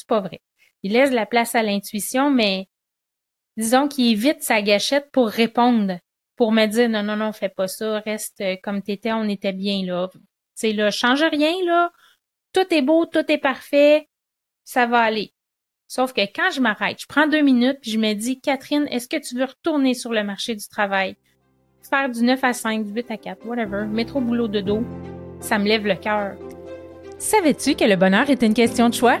C'est pas vrai. Il laisse la place à l'intuition, mais disons qu'il évite sa gâchette pour répondre, pour me dire non, non, non, fais pas ça, reste comme t'étais, on était bien là. C'est là, change rien, là. Tout est beau, tout est parfait, ça va aller. Sauf que quand je m'arrête, je prends deux minutes puis je me dis, Catherine, est-ce que tu veux retourner sur le marché du travail? Faire du 9 à 5, du 8 à 4, whatever, mettre au boulot de dos, ça me lève le cœur. Savais-tu que le bonheur est une question de choix?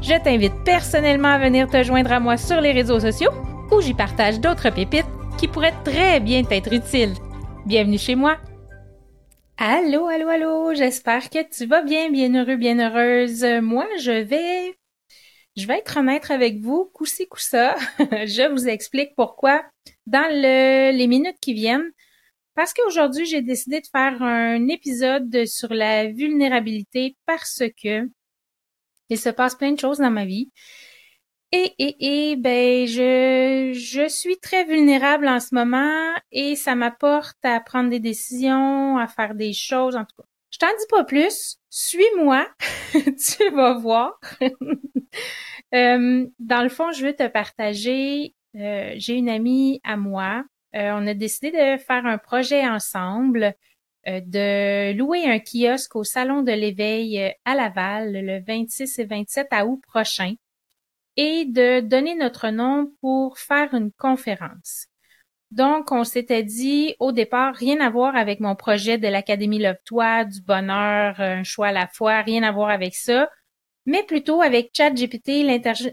Je t'invite personnellement à venir te joindre à moi sur les réseaux sociaux où j'y partage d'autres pépites qui pourraient très bien t'être utiles. Bienvenue chez moi. Allô, allô, allô, j'espère que tu vas bien, bien heureux, bien heureuse. Moi, je vais je vais être honnête avec vous, coup-ci, coup-ça. je vous explique pourquoi dans les minutes qui viennent. Parce qu'aujourd'hui, j'ai décidé de faire un épisode sur la vulnérabilité parce que il se passe plein de choses dans ma vie. Et, et, et, ben, je, je suis très vulnérable en ce moment et ça m'apporte à prendre des décisions, à faire des choses, en tout cas. Je t'en dis pas plus. Suis-moi. tu vas voir. Euh, dans le fond, je veux te partager. Euh, j'ai une amie à moi. Euh, on a décidé de faire un projet ensemble, de louer un kiosque au Salon de l'Éveil à Laval le 26 et 27 août prochain et de donner notre nom pour faire une conférence. Donc, on s'était dit au départ, rien à voir avec mon projet de l'Académie Love-toi, du bonheur, un choix à la fois, rien à voir avec ça, mais plutôt avec ChatGPT,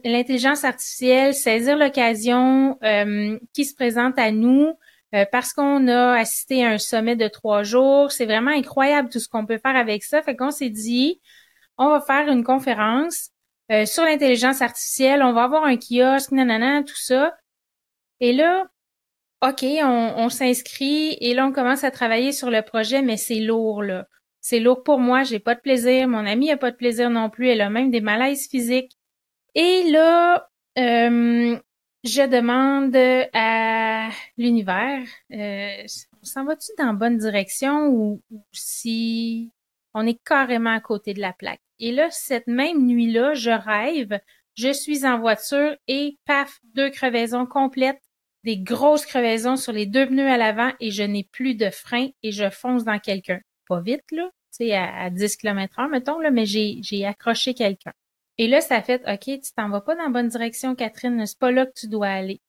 l'intelligence artificielle, saisir l'occasion euh, qui se présente à nous euh, parce qu'on a assisté à un sommet de trois jours. C'est vraiment incroyable tout ce qu'on peut faire avec ça. Fait qu'on s'est dit, on va faire une conférence euh, sur l'intelligence artificielle, on va avoir un kiosque, nanana, tout ça. Et là, OK, on, s'inscrit et là, on commence à travailler sur le projet, mais c'est lourd, là. C'est lourd pour moi, j'ai pas de plaisir. Mon amie a pas de plaisir non plus. Elle a même des malaises physiques. Et là, euh, je demande à l'univers, euh, on s'en va-tu dans bonne direction ou, si on est carrément à côté de la plaque? Et là, cette même nuit-là, je rêve, je suis en voiture et paf, deux crevaisons complètes des grosses crevaisons sur les deux pneus à l'avant et je n'ai plus de frein et je fonce dans quelqu'un. Pas vite, là, tu sais, à, 10 km heure, mettons, là, mais j'ai accroché quelqu'un. Et là, ça fait, OK, tu t'en vas pas dans la bonne direction, Catherine, c'est pas là que tu dois aller.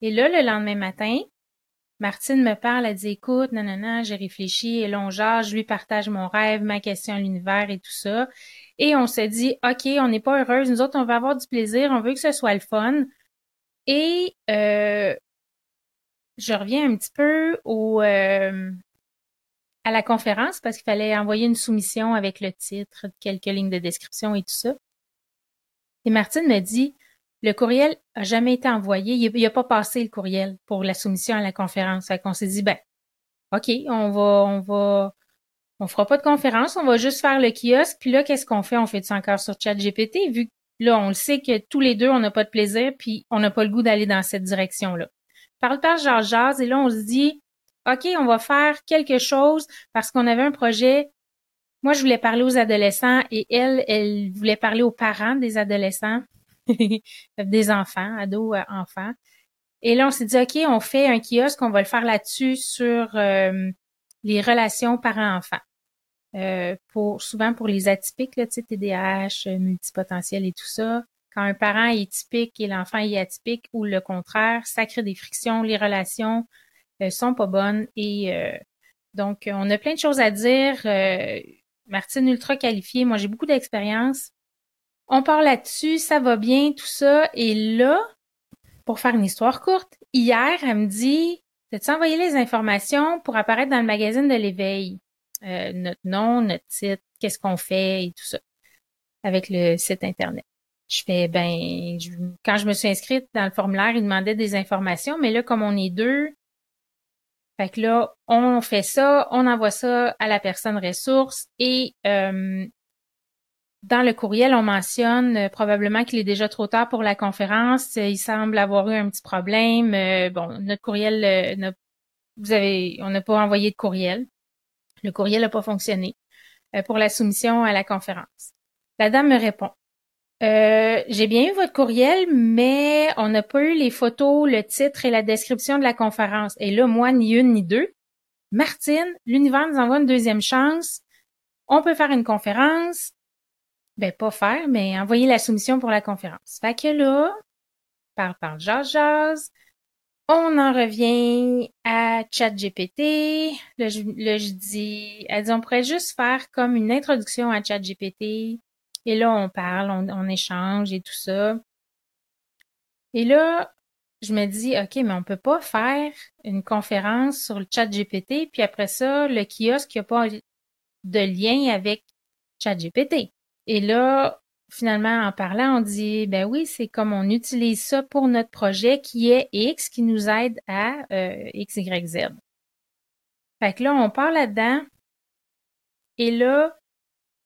Et là, le lendemain matin, Martine me parle, elle dit, écoute, non, non, non, j'ai réfléchi, et là, je lui partage mon rêve, ma question à l'univers et tout ça. Et on se dit, OK, on n'est pas heureuse, nous autres, on veut avoir du plaisir, on veut que ce soit le fun. Et euh, je reviens un petit peu au euh, à la conférence parce qu'il fallait envoyer une soumission avec le titre, quelques lignes de description et tout ça. Et Martine me dit le courriel a jamais été envoyé, il n'a pas passé le courriel pour la soumission à la conférence. Fait qu'on s'est dit ben OK, on va on va on fera pas de conférence, on va juste faire le kiosque, puis là qu'est-ce qu'on fait? On fait ça encore sur ChatGPT? Vu Là, on le sait que tous les deux, on n'a pas de plaisir, puis on n'a pas le goût d'aller dans cette direction-là. Parle par genre jase, et là, on se dit, OK, on va faire quelque chose parce qu'on avait un projet. Moi, je voulais parler aux adolescents et elle, elle voulait parler aux parents des adolescents, des enfants, ados, euh, enfants. Et là, on s'est dit, OK, on fait un kiosque, on va le faire là-dessus sur euh, les relations parents-enfants. Euh, pour souvent pour les atypiques, là, TDAH, euh, multipotentiel et tout ça. quand un parent est typique et l'enfant est atypique ou le contraire, ça crée des frictions, les relations euh, sont pas bonnes et euh, donc on a plein de choses à dire. Euh, Martine ultra qualifiée, moi j'ai beaucoup d'expérience. On parle là-dessus, ça va bien, tout ça. Et là, pour faire une histoire courte, hier, elle me dit T'as-tu envoyé les informations pour apparaître dans le magazine de l'éveil? notre nom, notre titre, qu'est-ce qu'on fait et tout ça, avec le site Internet. Je fais, ben, quand je me suis inscrite dans le formulaire, il demandait des informations, mais là, comme on est deux, fait que là, on fait ça, on envoie ça à la personne ressource et euh, dans le courriel, on mentionne euh, probablement qu'il est déjà trop tard pour la conférence. il semble avoir eu un petit problème. Euh, bon, notre courriel, vous avez, on n'a pas envoyé de courriel. Le courriel n'a pas fonctionné pour la soumission à la conférence. La dame me répond. Euh, j'ai bien eu votre courriel, mais on n'a pas eu les photos, le titre et la description de la conférence. Et là, moi, ni une ni deux. Martine, l'univers nous envoie une deuxième chance. On peut faire une conférence. Ben, pas faire, mais envoyer la soumission pour la conférence. Fait que là, par par jazz jazz, on en revient à ChatGPT. Là, je, là, je dis, elle dit, on pourrait juste faire comme une introduction à ChatGPT et là, on parle, on, échange et tout ça. Et là, je me dis, OK, mais on peut pas faire une conférence sur le chat GPT, puis après ça, le kiosque, il n'y a pas de lien avec chat GPT. Et là, finalement, en parlant, on dit, ben oui, c'est comme on utilise ça pour notre projet qui est X, qui nous aide à euh, X, Y, Z. Fait que là, on parle là-dedans. Et là,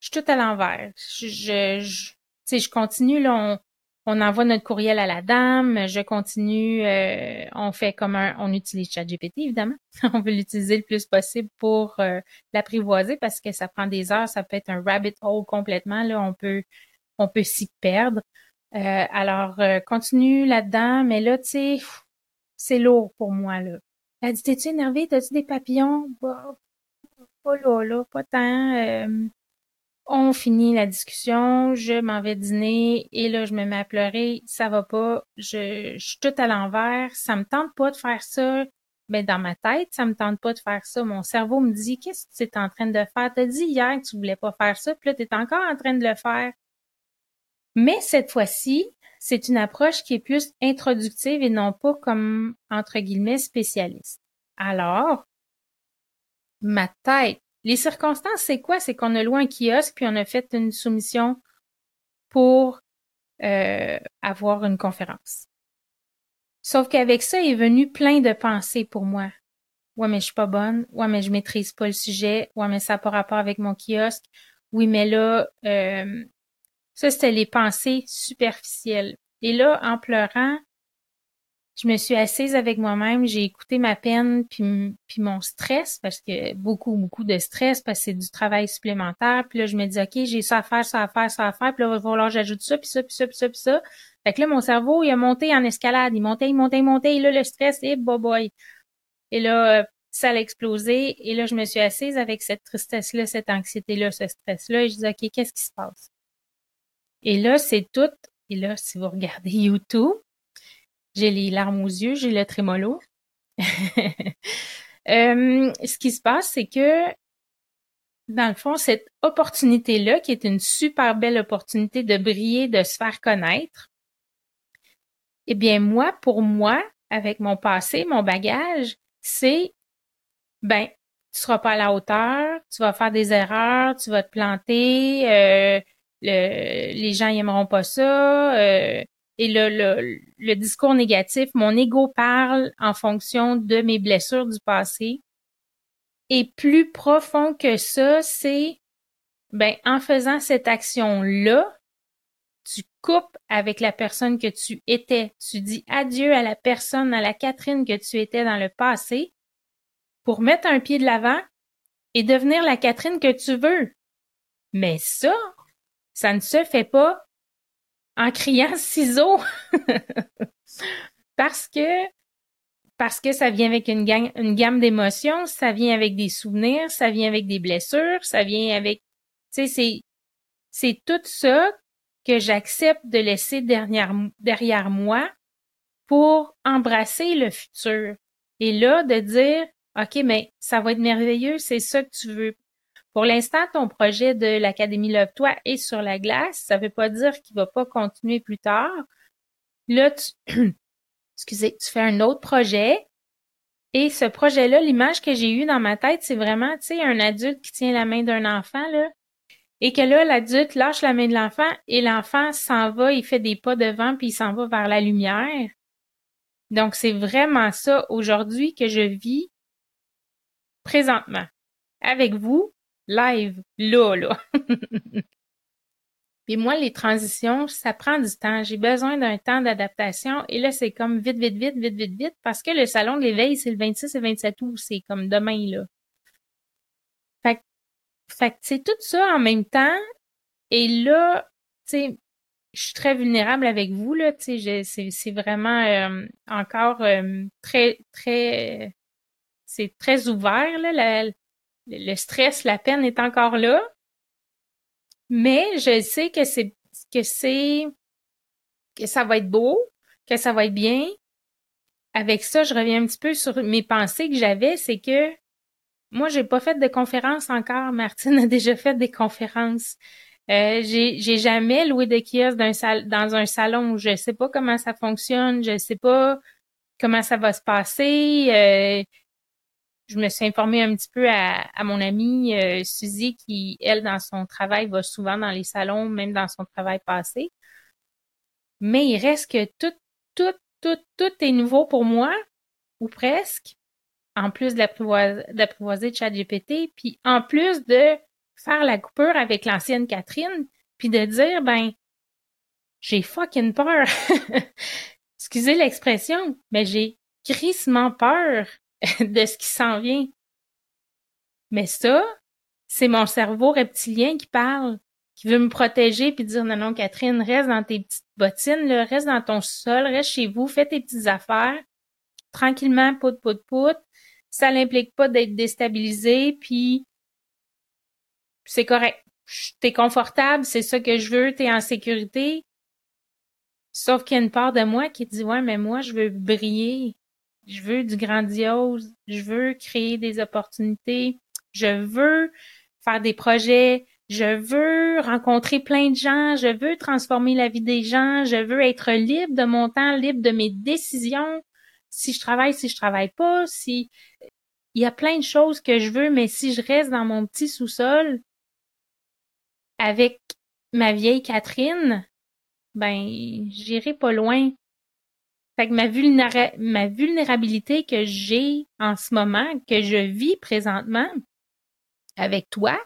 je suis tout à l'envers. Je, je, je, je continue, là, on, on envoie notre courriel à la dame, je continue, euh, on fait comme un, on utilise ChatGPT évidemment, on veut l'utiliser le plus possible pour euh, l'apprivoiser parce que ça prend des heures, ça peut être un rabbit hole complètement, là, on peut, on peut s'y perdre. Euh, alors, continue là-dedans, mais là, tu sais, c'est lourd pour moi, là. Elle dit, t'es-tu énervé? T'as-tu des papillons? Bah, pas là, là, pas tant. On finit la discussion, je m'en vais dîner et là je me mets à pleurer, ça va pas, je, je suis tout à l'envers, ça me tente pas de faire ça, mais dans ma tête, ça me tente pas de faire ça. Mon cerveau me dit qu'est-ce que tu es en train de faire? T'as dit hier que tu voulais pas faire ça, puis là tu es encore en train de le faire. Mais cette fois-ci, c'est une approche qui est plus introductive et non pas comme entre guillemets spécialiste. Alors, ma tête les circonstances, c'est quoi? C'est qu'on a loué un kiosque puis on a fait une soumission pour euh, avoir une conférence. Sauf qu'avec ça est venu plein de pensées pour moi. Ouais, mais je suis pas bonne. Ouais, mais je maîtrise pas le sujet. Ouais, mais ça n'a pas rapport avec mon kiosque. Oui, mais là, euh, ça, c'était les pensées superficielles. Et là, en pleurant, je me suis assise avec moi-même, j'ai écouté ma peine puis, puis mon stress parce que beaucoup beaucoup de stress parce que c'est du travail supplémentaire. Puis là je me dis OK, j'ai ça à faire, ça à faire, ça à faire, puis là il va falloir j'ajoute ça puis ça puis ça puis ça puis ça. Fait que là mon cerveau, il a monté en escalade, il montait, il montait, il montait. Et là le stress et boy boy. Et là ça a explosé. Et là je me suis assise avec cette tristesse là, cette anxiété là, ce stress là et je dis OK, qu'est-ce qui se passe? Et là c'est tout. Et là si vous regardez YouTube j'ai les larmes aux yeux, j'ai le trémolo. Euh, ce qui se passe, c'est que, dans le fond, cette opportunité-là, qui est une super belle opportunité de briller, de se faire connaître, eh bien, moi, pour moi, avec mon passé, mon bagage, c'est, ben, tu seras pas à la hauteur, tu vas faire des erreurs, tu vas te planter, euh, les gens n'aimeront pas ça, euh, et le, le, discours négatif, mon ego parle en fonction de mes blessures du passé. Et plus profond que ça, c'est ben en faisant cette action-là, tu coupes avec la personne que tu étais. Tu dis adieu à la personne, à la Catherine que tu étais dans le passé pour mettre un pied de l'avant et devenir la Catherine que tu veux. Mais ça, ça ne se fait pas en criant ciseaux parce que parce que ça vient avec une, gamme, d'émotions, ça vient avec des souvenirs, ça vient avec des blessures, ça vient avec tu sais c'est c'est tout ça que j'accepte de laisser derrière, derrière moi pour embrasser le futur. Et là, de dire, OK, mais ça va être merveilleux, c'est ça que tu veux. Pour l'instant, ton projet de l'Académie Love-toi est sur la glace. Ça ne veut pas dire qu'il va pas continuer plus tard. Là, tu, excusez, tu fais un autre projet. Et ce projet-là, l'image que j'ai eue dans ma tête, c'est vraiment, tu sais, un adulte qui tient la main d'un enfant, là. Et que là, l'adulte lâche la main de l'enfant et l'enfant s'en va, il fait des pas devant puis il s'en va vers la lumière. Donc, c'est vraiment ça aujourd'hui que je vis présentement avec vous, live, là, là. Puis moi, les transitions, ça prend du temps. J'ai besoin d'un temps d'adaptation. Et là, c'est comme vite, vite, vite, vite, vite, vite, parce que le salon de l'éveil, c'est le 26 et 27 août. C'est comme demain, là. Fait, fait c'est tout ça en même temps. Et là, tu sais, je suis très vulnérable avec vous, là. Tu sais, c'est vraiment euh, encore euh, très, très... c'est très ouvert, là. Le stress, la peine est encore là. Mais je sais que c'est que c'est que ça va être beau, que ça va être bien. Avec ça, je reviens un petit peu sur mes pensées que j'avais, c'est que moi, j'ai pas fait de conférence encore. Martine a déjà fait des conférences. Euh, j'ai, jamais loué de kiosque dans un, dans un salon. Je sais pas comment ça fonctionne. Je sais pas comment ça va se passer. Euh, je me suis informée un petit peu à, mon amie euh, Suzy qui, elle, dans son travail, va souvent dans les salons, même dans son travail passé. Mais il reste que tout, tout, tout, tout est nouveau pour moi, ou presque, en plus d'apprivoiser ChatGPT, puis en plus de faire la coupure avec l'ancienne Catherine, puis de dire, ben, j'ai fucking peur. Excusez l'expression, mais j'ai crissement peur de ce qui s'en vient. Mais ça, c'est mon cerveau reptilien qui parle, qui veut me protéger puis dire non, non, Catherine, reste dans tes petites bottines, là, reste dans ton sol, reste chez vous, fais tes petites affaires, tranquillement, pout, pout, pout. Ça n'implique pas d'être déstabilisé, puis c'est correct. T'es confortable, c'est ça que je veux, t'es en sécurité. Sauf qu'il y a une part de moi qui dit, ouais, mais moi, je veux briller je veux du grandiose, je veux créer des opportunités, je veux faire des projets, je veux rencontrer plein de gens, je veux transformer la vie des gens, je veux être libre de mon temps, libre de mes décisions, si je travaille, si je travaille pas, si il y a plein de choses que je veux, mais si je reste dans mon petit sous-sol avec ma vieille Catherine, ben j'irai pas loin. Fait que ma, vulnérabilité que j'ai en ce moment, que je vis présentement avec toi,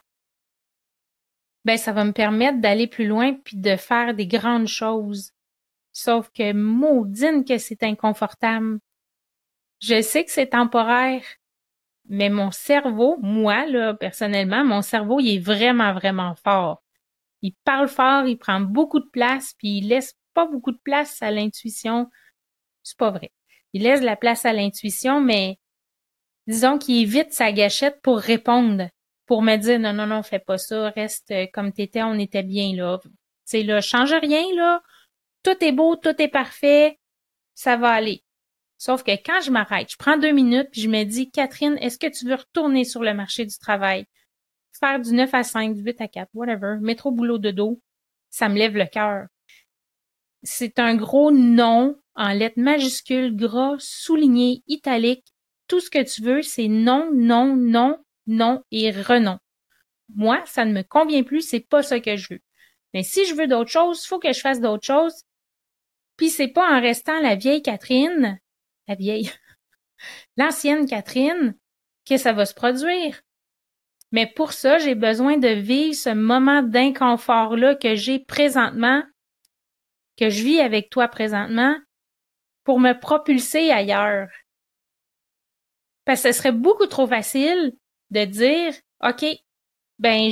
ben ça va me permettre d'aller plus loin puis de faire des grandes choses. Sauf que maudine que c'est inconfortable. Je sais que c'est temporaire, mais mon cerveau, moi, là, personnellement, mon cerveau, il est vraiment, vraiment fort. Il parle fort, il prend beaucoup de place, puis il laisse pas beaucoup de place à l'intuition, c'est pas vrai. Il laisse la place à l'intuition, mais disons qu'il évite sa gâchette pour répondre, pour me dire non, non, non, fais pas ça, reste comme t'étais, on était bien là. Tu là, change rien, là. Tout est beau, tout est parfait, ça va aller. Sauf que quand je m'arrête, je prends deux minutes puis je me dis, Catherine, est-ce que tu veux retourner sur le marché du travail? Faire du 9 à 5, du 8 à 4, whatever, métro boulot de dos, ça me lève le cœur. C'est un gros non en lettres majuscules, gras, souligné, italique. Tout ce que tu veux, c'est non, non, non, non et renom. Moi, ça ne me convient plus, c'est pas ça que je veux. Mais si je veux d'autres choses, faut que je fasse d'autres choses. Puis c'est pas en restant la vieille Catherine, la vieille, l'ancienne Catherine, que ça va se produire. Mais pour ça, j'ai besoin de vivre ce moment d'inconfort-là que j'ai présentement, que je vis avec toi présentement, pour me propulser ailleurs. Parce que ce serait beaucoup trop facile de dire, OK, ben,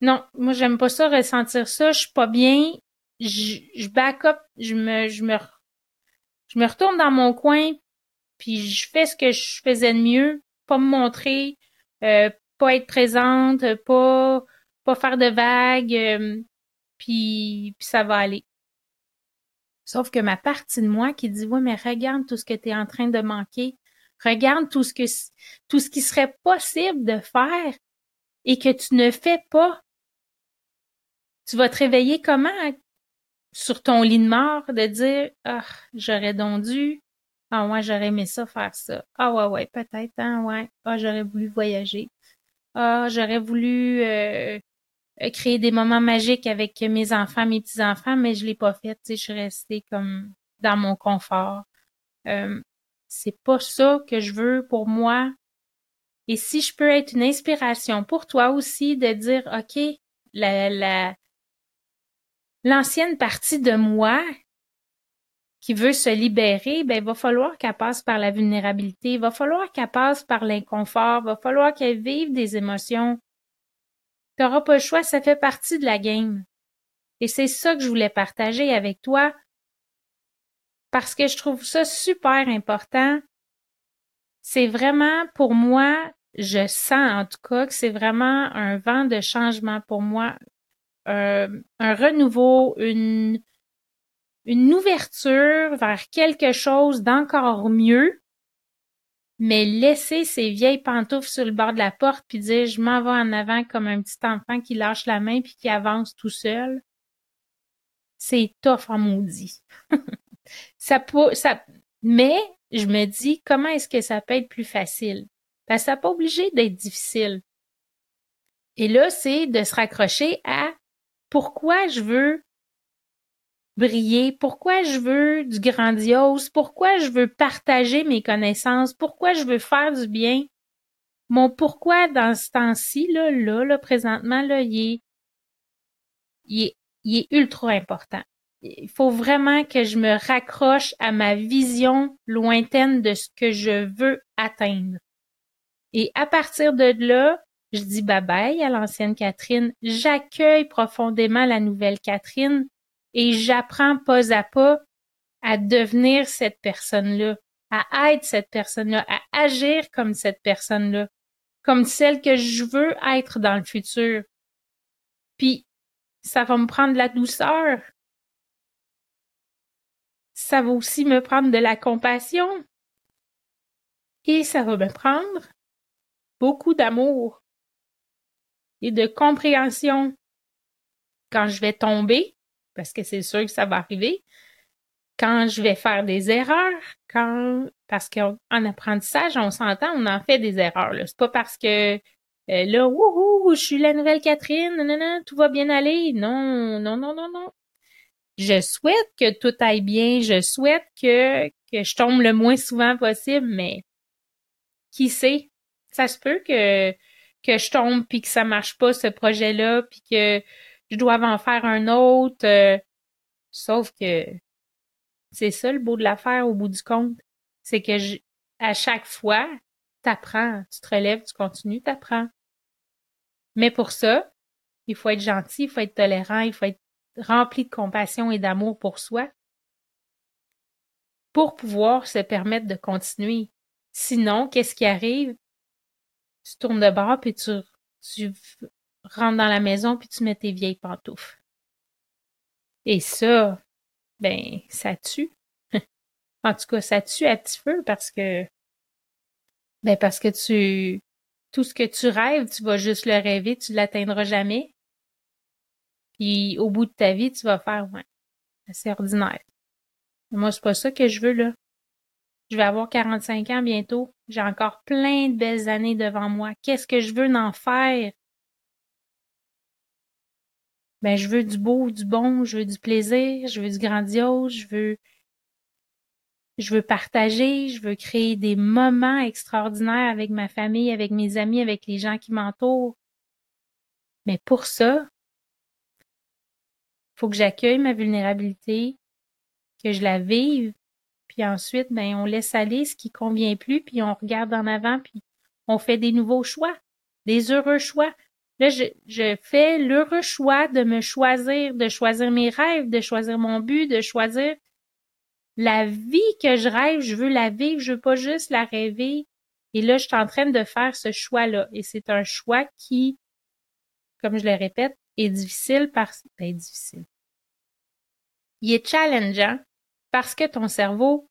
non, moi, j'aime pas ça, ressentir ça, je suis pas bien, je, je back up, je me, je me, je me retourne dans mon coin, puis je fais ce que je faisais de mieux, pas me montrer, euh, pas être présente, pas, pas faire de vagues, euh, puis, ça va aller. Sauf que ma partie de moi qui dit, ouais, mais regarde tout ce que tu es en train de manquer. Regarde tout ce que, tout ce qui serait possible de faire et que tu ne fais pas. Tu vas te réveiller comment? Sur ton lit de mort de dire, ah, j'aurais donc dû, ah ouais, j'aurais aimé ça faire ça. Ah ouais, ouais, peut-être, hein, ouais. Ah, j'aurais voulu voyager. Ah, j'aurais voulu euh, créer des moments magiques avec mes enfants, mes petits-enfants, mais je l'ai pas fait. Tu sais, je suis restée comme dans mon confort. Euh, c'est pas ça que je veux pour moi. Et si je peux être une inspiration pour toi aussi de dire, OK, la, l'ancienne partie de moi qui veut se libérer, ben, il va falloir qu'elle passe par la vulnérabilité, il va falloir qu'elle passe par l'inconfort, il va falloir qu'elle vive des émotions. Tu n'auras pas le choix, ça fait partie de la game. Et c'est ça que je voulais partager avec toi parce que je trouve ça super important. C'est vraiment pour moi, je sens en tout cas que c'est vraiment un vent de changement pour moi, un renouveau, une, une ouverture vers quelque chose d'encore mieux, mais laisser ses vieilles pantoufles sur le bord de la porte puis dire je m'en vais en avant comme un petit enfant qui lâche la main puis qui avance tout seul, c'est tough en maudit. ça peut, ça, mais je me dis comment est-ce que ça peut être plus facile? Ben, ça n'est pas obligé d'être difficile. Et là, c'est de se raccrocher à pourquoi je veux briller, pourquoi je veux du grandiose, pourquoi je veux partager mes connaissances, pourquoi je veux faire du bien? Mon pourquoi dans ce temps-ci, là, là, là, présentement, là, il est, il est, est ultra important. Il faut vraiment que je me raccroche à ma vision lointaine de ce que je veux atteindre. Et à partir de là, je dis bye bye à l'ancienne Catherine, j'accueille profondément la nouvelle Catherine et j'apprends pas à pas à devenir cette personne-là, à être cette personne-là, à agir comme cette personne-là, comme celle que je veux être dans le futur. Puis, ça va me prendre de la douceur. Ça va aussi me prendre de la compassion. Et ça va me prendre beaucoup d'amour et de compréhension. Quand je vais tomber, parce que c'est sûr que ça va arriver. Quand je vais faire des erreurs, quand parce qu'en apprentissage, on s'entend, on en fait des erreurs. C'est pas parce que euh, là, wouhou, je suis la nouvelle Catherine, non, non, tout va bien aller. Non, non, non, non, non. Je souhaite que tout aille bien, je souhaite que, que je tombe le moins souvent possible, mais qui sait? Ça se peut que, que je tombe puis que ça marche pas, ce projet-là, puis que je dois en faire un autre. Euh, sauf que c'est ça le beau de l'affaire au bout du compte. C'est que à chaque fois, t'apprends. Tu te relèves, tu continues, t'apprends. Mais pour ça, il faut être gentil, il faut être tolérant, il faut être rempli de compassion et d'amour pour soi pour pouvoir se permettre de continuer. Sinon, qu'est-ce qui arrive? Tu tournes de bras puis tu rentres dans la maison puis tu mets tes vieilles pantoufles. Et ça, ben, ça tue. en tout cas, ça tue à petit feu parce que, ben, parce que tu, tout ce que tu rêves, tu vas juste le rêver, tu l'atteindras jamais. Puis, au bout de ta vie, tu vas faire, ouais, c'est ordinaire. moi, c'est pas ça que je veux, là. Je vais avoir 45 ans bientôt. J'ai encore plein de belles années devant moi. Qu'est-ce que je veux en faire? Ben je veux du beau, du bon, je veux du plaisir, je veux du grandiose, je veux je veux partager, je veux créer des moments extraordinaires avec ma famille, avec mes amis, avec les gens qui m'entourent. Mais pour ça, faut que j'accueille ma vulnérabilité, que je la vive, puis ensuite, ben, on laisse aller ce qui convient plus, puis on regarde en avant, puis on fait des nouveaux choix, des heureux choix. Là, je, fais l'heureux choix de me choisir, de choisir mes rêves, de choisir mon but, de choisir la vie que je rêve. Je veux la vivre, je veux pas juste la rêver. Et là, je suis en train de faire ce choix-là. Et c'est un choix qui, comme je le répète, est difficile parce... Ben, difficile. Il est challengeant parce que ton cerveau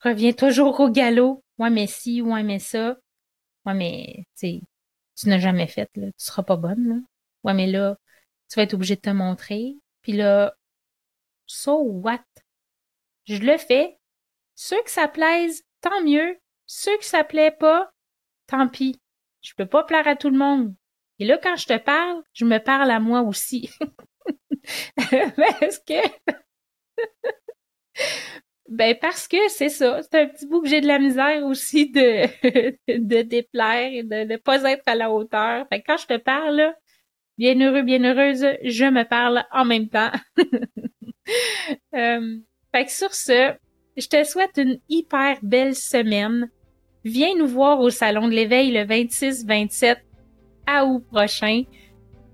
revient toujours au galop. Ouais, mais si, ouais, mais ça. Ouais, mais, tu tu n'as jamais fait, là. Tu seras pas bonne, là. Ouais, mais là, tu vas être obligé de te montrer. Puis là, so what? Je le fais. Ceux que ça plaise, tant mieux. Ceux que ça plaît pas, tant pis. Je peux pas plaire à tout le monde. Et là, quand je te parle, je me parle à moi aussi. Parce que ben parce que c'est ça, c'est un petit bout que j'ai de la misère aussi de de déplaire et de ne pas être à la hauteur. Fait que quand je te parle, bien heureux, bien heureuse, je me parle en même temps. euh, fait que sur ce, je te souhaite une hyper belle semaine. Viens nous voir au Salon de l'éveil le 26-27 août prochain.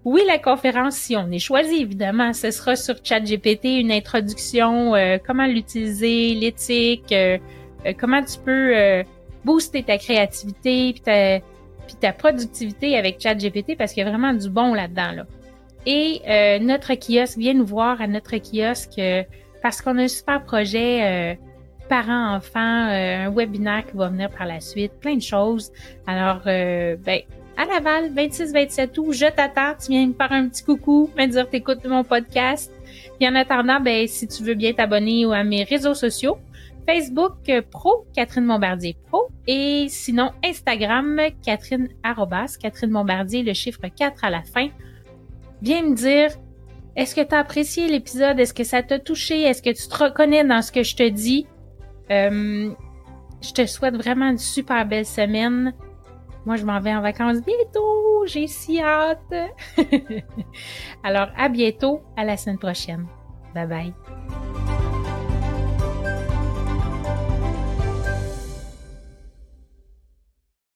Oui, la conférence, si on est choisi, évidemment, ce sera sur ChatGPT, une introduction, euh, comment l'utiliser, l'éthique, euh, euh, comment tu peux booster ta créativité puis ta, puis ta productivité avec ChatGPT parce qu'il y a vraiment du bon là-dedans. Là. Et notre kiosque, viens nous voir à notre kiosque parce qu'on a un super projet parents-enfants, un webinaire qui va venir par la suite, plein de choses. Alors, ben, à Laval, 26-27 août. Je t'attends. Tu viens me faire un petit coucou, me dire t'écoutes mon podcast. Puis en attendant, ben, si tu veux bien t'abonner à mes réseaux sociaux, Facebook euh, Pro, Catherine Bombardier Pro, et sinon Instagram, Catherine Arrobas, Catherine Bombardier, le chiffre 4 à la fin. Viens me dire, est-ce que tu apprécié l'épisode? Est-ce que ça t'a touché? Est-ce que tu te reconnais dans ce que je te dis? Euh, je te souhaite vraiment une super belle semaine. Moi, je m'en vais en vacances bientôt. J'ai si hâte. Alors, à bientôt. À la semaine prochaine. Bye bye.